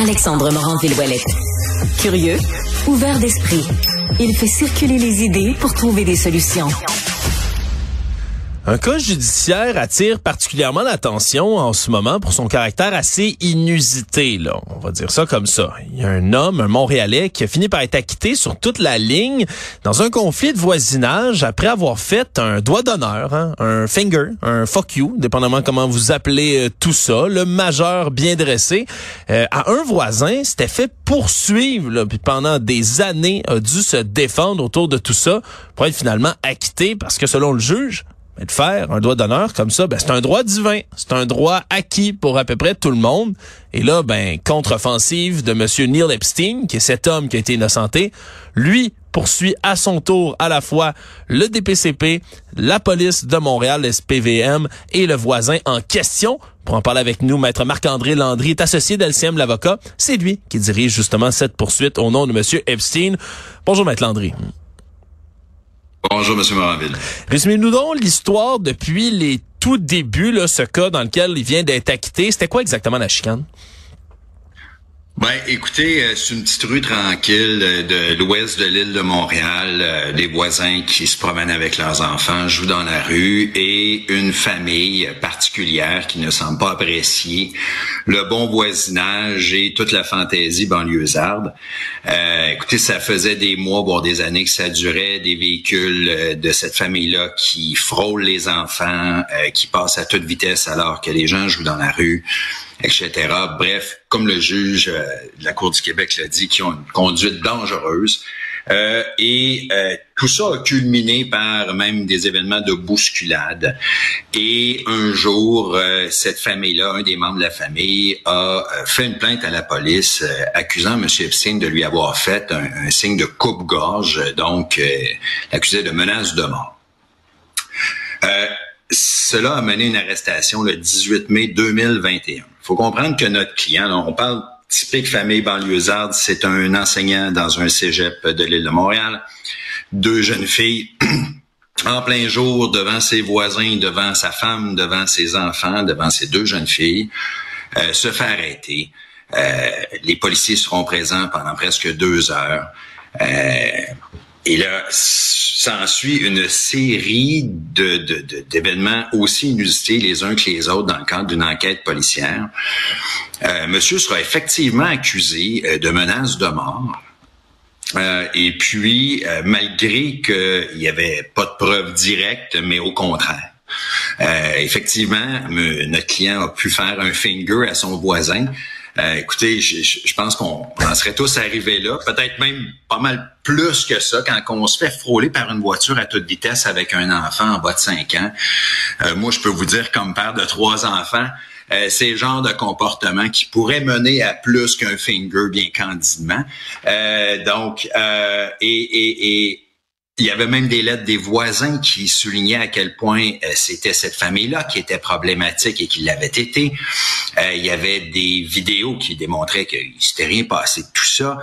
Alexandre Morand-Villouellette. Curieux, ouvert d'esprit, il fait circuler les idées pour trouver des solutions. Un cas judiciaire attire particulièrement l'attention en ce moment pour son caractère assez inusité, là. On va dire ça comme ça. Il y a un homme, un Montréalais, qui a fini par être acquitté sur toute la ligne dans un conflit de voisinage après avoir fait un doigt d'honneur, hein, un finger, un fuck you, dépendamment comment vous appelez euh, tout ça, le majeur bien dressé, euh, à un voisin, s'était fait poursuivre, là, puis pendant des années a dû se défendre autour de tout ça pour être finalement acquitté parce que selon le juge, de faire un droit d'honneur comme ça, ben, c'est un droit divin. C'est un droit acquis pour à peu près tout le monde. Et là, ben, contre-offensive de Monsieur Neil Epstein, qui est cet homme qui a été innocenté, lui poursuit à son tour à la fois le DPCP, la police de Montréal, SPVM et le voisin en question. Pour en parler avec nous, maître Marc-André Landry est associé d'LCM l'avocat. C'est lui qui dirige justement cette poursuite au nom de Monsieur Epstein. Bonjour, maître Landry. Bonjour, M. Moranville. Résumez-nous donc l'histoire depuis les tout débuts, là, ce cas dans lequel il vient d'être acquitté. C'était quoi exactement la chicane? Ben, écoutez, euh, c'est une petite rue tranquille euh, de l'ouest de l'île de Montréal. Euh, des voisins qui se promènent avec leurs enfants, jouent dans la rue et une famille particulière qui ne semble pas apprécier le bon voisinage et toute la fantaisie banlieusarde. Euh, écoutez, ça faisait des mois, voire des années que ça durait, des véhicules de cette famille-là qui frôlent les enfants, qui passent à toute vitesse alors que les gens jouent dans la rue etc. Bref, comme le juge euh, de la Cour du Québec l'a dit, qui ont une conduite dangereuse. Euh, et euh, tout ça a culminé par même des événements de bousculade. Et un jour, cette famille-là, un des membres de la famille, a fait une plainte à la police accusant M. Epstein de lui avoir fait un, signe de coupe-gorge, donc l'accusé de menace de mort. cela a mené une arrestation le 18 mai 2021 faut comprendre que notre client, on parle typique famille banlieusarde, c'est un enseignant dans un cégep de l'île de Montréal, deux jeunes filles en plein jour devant ses voisins, devant sa femme, devant ses enfants, devant ses deux jeunes filles, euh, se fait arrêter. Euh, les policiers seront présents pendant presque deux heures. Euh, et là, s'ensuit une série de, d'événements aussi inusités les uns que les autres dans le cadre d'une enquête policière. Euh, monsieur sera effectivement accusé euh, de menaces de mort. Euh, et puis, euh, malgré qu'il n'y avait pas de preuves directes, mais au contraire. effectivement, notre client a pu faire un finger à son voisin euh, écoutez, je, pense qu'on en serait tous arrivés là, peut-être même pas mal plus que ça quand on se fait frôler par une voiture à toute vitesse avec un enfant en bas de 5 ans. Euh, moi, je peux vous dire, comme père de trois enfants, euh, c'est le genre de comportement qui pourrait mener à plus qu'un finger bien candidement. Euh, donc, euh, et, et, et il y avait même des lettres des voisins qui soulignaient à quel point euh, c'était cette famille-là qui était problématique et qui l'avait été. Euh, il y avait des vidéos qui démontraient qu'il s'était rien passé de tout ça.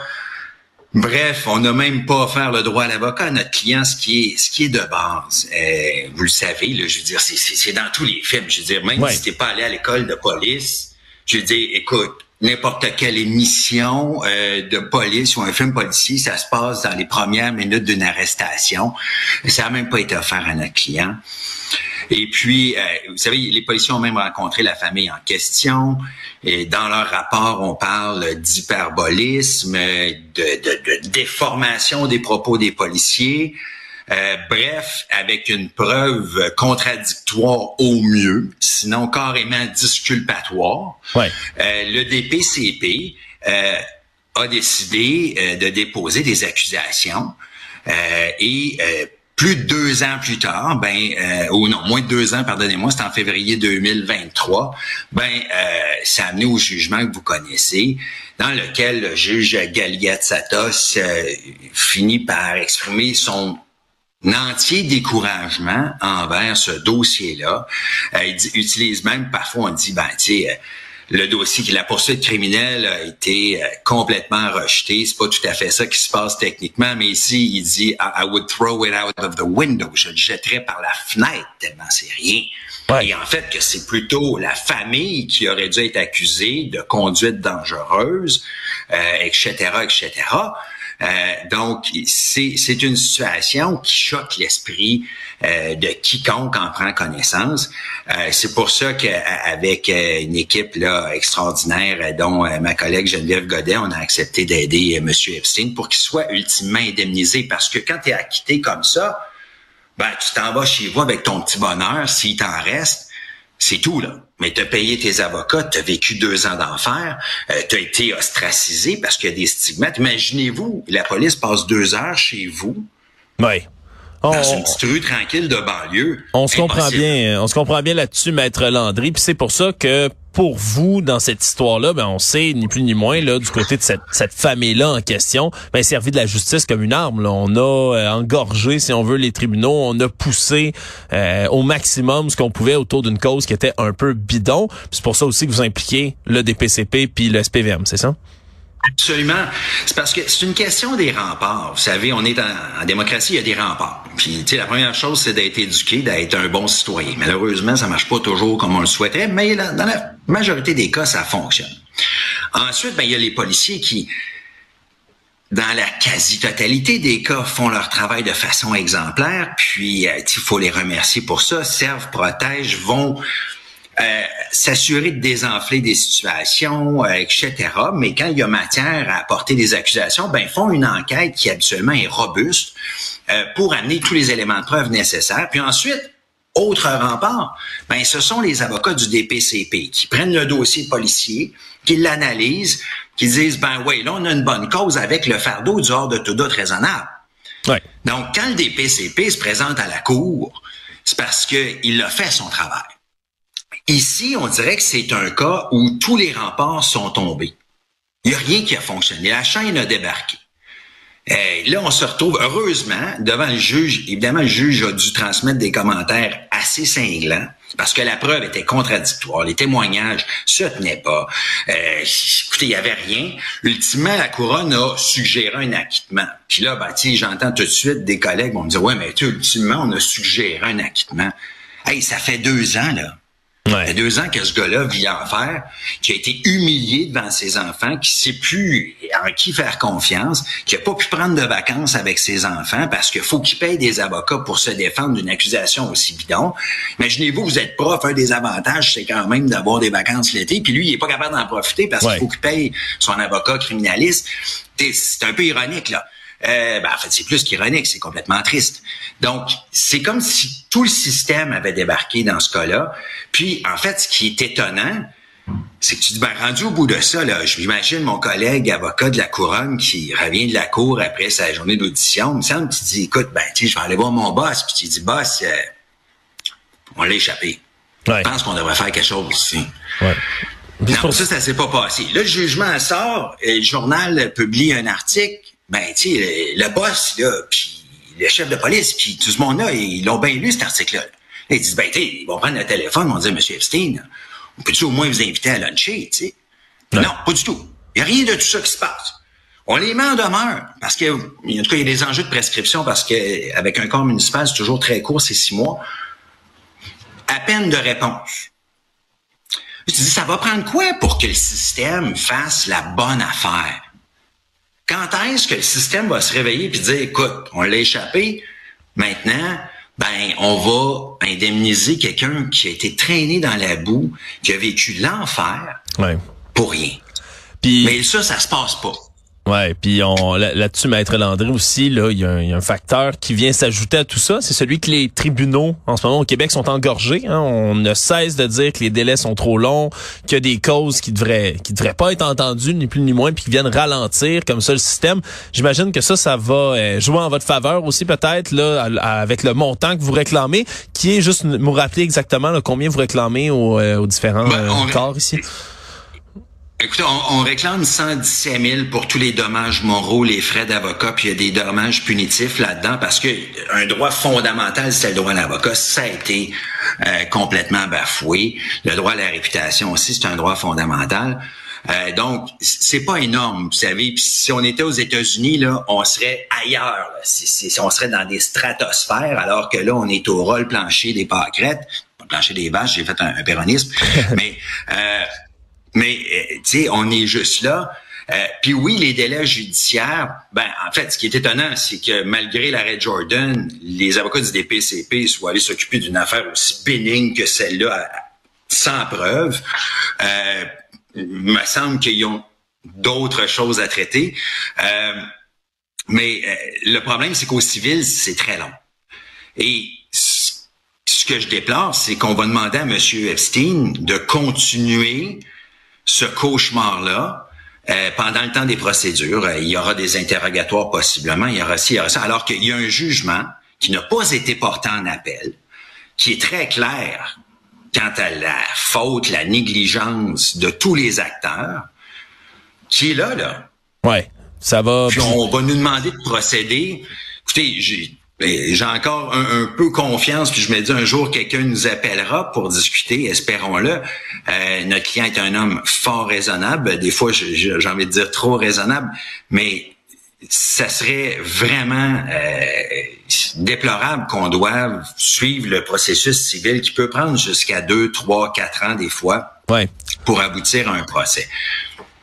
Bref, on n'a même pas offert le droit à l'avocat à notre client, ce qui est ce qui est de base. Euh, vous le savez, là, je veux dire, c'est dans tous les films. Je veux dire, même si t'es pas allé à l'école de police, je veux dire, écoute, n'importe quelle émission euh, de police ou un film policier, ça se passe dans les premières minutes d'une arrestation. Ça n'a même pas été offert à notre client. Et puis, euh, vous savez, les policiers ont même rencontré la famille en question. Et dans leur rapport, on parle d'hyperbolisme, de, de, de déformation des propos des policiers. Euh, bref, avec une preuve contradictoire au mieux, sinon carrément disculpatoire, ouais. euh, le DPCP euh, a décidé de déposer des accusations et plus de deux ans plus tard, ben, ou non, moins de deux ans, pardonnez-moi, c'est en février 2023, ben, euh, ça amené au jugement que vous connaissez, dans lequel le juge Galiat Satos finit par exprimer son entier découragement envers ce dossier-là. Euh, il utilise même, parfois on dit, ben, tu euh, le dossier, la poursuite criminelle a été euh, complètement rejeté. C'est pas tout à fait ça qui se passe techniquement, mais ici, il dit I, would throw it out of the window. Je le jetterais par la fenêtre tellement c'est rien. Et en fait, que c'est plutôt la famille qui aurait dû être accusée de conduite dangereuse, euh, etc., etc. Euh, donc, c'est une situation qui choque l'esprit euh, de quiconque en prend connaissance. Euh, c'est pour ça qu'avec une équipe là extraordinaire, dont ma collègue Geneviève Godet, on a accepté d'aider M. Epstein pour qu'il soit ultimement indemnisé. Parce que quand tu es acquitté comme ça, ben, tu t'en vas chez vous avec ton petit bonheur, s'il t'en reste, c'est tout, là. Mais tu as payé tes avocats, tu as vécu deux ans d'enfer, euh, tu as été ostracisé parce qu'il y a des stigmates. Imaginez-vous, la police passe deux heures chez vous. Oui. Dans une petite rue tranquille de banlieue. On se comprend bien, on se comprend bien là-dessus, maître Landry. Puis c'est pour ça que pour vous dans cette histoire-là, ben on sait ni plus ni moins là du côté de cette, famille-là en question, ben servi de la justice comme une arme. Là. On a euh, engorgé, si on veut, les tribunaux, on a poussé euh, au maximum ce qu'on pouvait autour d'une cause qui était un peu bidon. C'est pour ça aussi que vous impliquez le DPCP puis le SPVM, c'est ça? Absolument. C'est parce que c'est une question des remparts. Vous savez, on est en, démocratie, il y a des remparts. Puis, tu sais, la première chose, c'est d'être éduqué, d'être un bon citoyen. Malheureusement, ça marche pas toujours comme on le souhaiterait, mais dans la majorité des cas, ça fonctionne. Ensuite, ben, il y a les policiers qui, dans la quasi-totalité des cas, font leur travail de façon exemplaire. Puis, euh, il faut les remercier pour ça. Servent, protègent, vont euh, s'assurer de désenfler des situations, euh, etc. Mais quand il y a matière à apporter des accusations, ben ils font une enquête qui habituellement est robuste euh, pour amener tous les éléments de preuve nécessaires. Puis ensuite, autre rempart, ben ce sont les avocats du DPCP qui prennent le dossier policier, qui l'analysent, qui disent ben oui, là on a une bonne cause avec le fardeau du hors de tout doute raisonnable. Ouais. Donc quand le DPCP se présente à la cour, c'est parce qu'il a fait son travail. Ici, on dirait que c'est un cas où tous les remparts sont tombés. Il n'y a rien qui a fonctionné. La chaîne a débarqué. Et là, on se retrouve heureusement devant le juge. Évidemment, le juge a dû transmettre des commentaires assez cinglants parce que la preuve était contradictoire. Les témoignages se tenaient pas. Euh, écoutez, il y avait rien. Ultimement, la couronne a suggéré un acquittement. Puis là, ben, j'entends tout de suite des collègues vont me dire, ouais, mais tu, ultimement, on a suggéré un acquittement. Hey, ça fait deux ans, là. Il y a deux ans que ce gars-là vit en enfer, qui a été humilié devant ses enfants, qui sait plus en qui faire confiance, qui a pas pu prendre de vacances avec ses enfants parce qu'il faut qu'il paye des avocats pour se défendre d'une accusation aussi bidon. Imaginez-vous, vous êtes prof, un des avantages, c'est quand même d'avoir des vacances l'été, puis lui, il est pas capable d'en profiter parce qu'il faut qu'il paye son avocat criminaliste. C'est un peu ironique, là. Euh, ben, en fait, c'est plus qu'ironique, c'est complètement triste. Donc, c'est comme si tout le système avait débarqué dans ce cas-là. Puis, en fait, ce qui est étonnant, c'est que tu dis, ben, rendu au bout de ça, là, j'imagine mon collègue avocat de la couronne qui revient de la cour après sa journée d'audition, il me semble, tu dis, écoute, ben, tu je vais aller voir mon boss, puis tu dis, boss, euh, on l'a échappé. Je pense qu'on devrait faire quelque chose ici. Ouais. Non, ça, ça s'est pas passé. Là, le jugement sort, et le journal publie un article, ben, tu sais, le, boss, là, puis le chef de police, puis tout ce monde-là, ils l'ont bien lu, cet article-là. Ils disent, ben, tu ils vont prendre le téléphone, ils vont dire, Monsieur Epstein, on peut-tu au moins vous inviter à luncher, tu sais? Non, pas du tout. Il n'y a rien de tout ça qui se passe. On les met en demeure parce que, en tout cas, il y a des enjeux de prescription parce que avec un corps municipal, c'est toujours très court, c'est six mois. À peine de réponse. Je dis, ça va prendre quoi pour que le système fasse la bonne affaire? Quand est-ce que le système va se réveiller et dire, écoute, on l'a échappé, maintenant, ben, on va indemniser quelqu'un qui a été traîné dans la boue, qui a vécu l'enfer pour rien. Mais ça, ça se passe pas. Ouais, puis on là-dessus, Maître Landry aussi, là, il y, a un facteur qui vient s'ajouter à tout ça, c'est celui que les tribunaux en ce moment au Québec sont engorgés. Hein. On ne cesse de dire que les délais sont trop longs, qu'il y a des causes qui devraient qui devraient pas être entendues ni plus ni moins, puis qui viennent ralentir comme ça le système. J'imagine que ça, ça va euh, jouer en votre faveur aussi peut-être là avec le montant que vous réclamez, qui est juste nous rappeler exactement combien vous réclamez aux, euh, différents ben, euh, corps ici. Écoutez, on, réclame 117 000 pour tous les dommages moraux, les frais d'avocat, puis il y a des dommages punitifs là-dedans parce que un droit fondamental, c'est le droit à l'avocat, ça a été euh, complètement bafoué. Le droit à la réputation aussi, c'est un droit fondamental. Euh, donc, c'est pas énorme, vous savez. si on était aux États-Unis, là, on serait ailleurs. Si on serait dans des stratosphères, alors que là, on est au rôle plancher des pâquerettes plancher des vaches, j'ai fait un, péronisme. mais, euh, mais euh, tu sais, on est juste là. Euh, puis oui, les délais judiciaires, ben en fait, ce qui est étonnant, c'est que malgré l'arrêt Jordan, les avocats du DPCP soient allés s'occuper d'une affaire aussi bénigne que celle-là, sans preuve. Euh, il me semble qu'ils ont d'autres choses à traiter. Euh, mais euh, le problème, c'est qu'au civil, c'est très long. Et ce que je déplore, c'est qu'on va demander à M. Epstein de continuer ce cauchemar-là euh, pendant le temps des procédures, euh, il y aura des interrogatoires possiblement, il y aura ci, il y aura ça, alors qu'il y a un jugement qui n'a pas été porté en appel, qui est très clair quant à la faute, la négligence de tous les acteurs, qui est là, là. Ouais, ça va. Puis on va nous demander de procéder. Écoutez, j'ai j'ai encore un, peu confiance, puis je me dis un jour quelqu'un nous appellera pour discuter, espérons-le. Euh, notre client est un homme fort raisonnable, des fois j'ai envie de dire trop raisonnable, mais ça serait vraiment euh, déplorable qu'on doive suivre le processus civil qui peut prendre jusqu'à deux, trois, quatre ans des fois ouais. pour aboutir à un procès.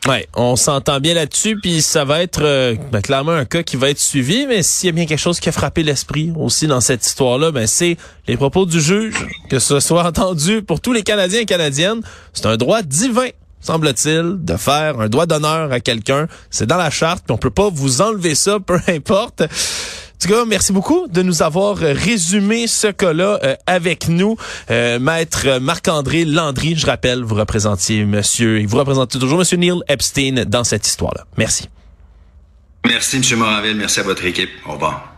Ouais, on s'entend bien là-dessus, puis ça va être euh, ben, clairement un cas qui va être suivi, mais s'il y a bien quelque chose qui a frappé l'esprit aussi dans cette histoire-là, ben c'est les propos du juge, que ce soit entendu pour tous les Canadiens et Canadiennes, c'est un droit divin semble-t-il, de faire un droit d'honneur à quelqu'un. C'est dans la charte, puis on peut pas vous enlever ça, peu importe tout cas, merci beaucoup de nous avoir euh, résumé ce cas-là euh, avec nous. Euh, Maître Marc-André Landry, je rappelle, vous représentiez monsieur, vous représentez toujours monsieur Neil Epstein dans cette histoire-là. Merci. Merci, monsieur Moranville. Merci à votre équipe. Au revoir.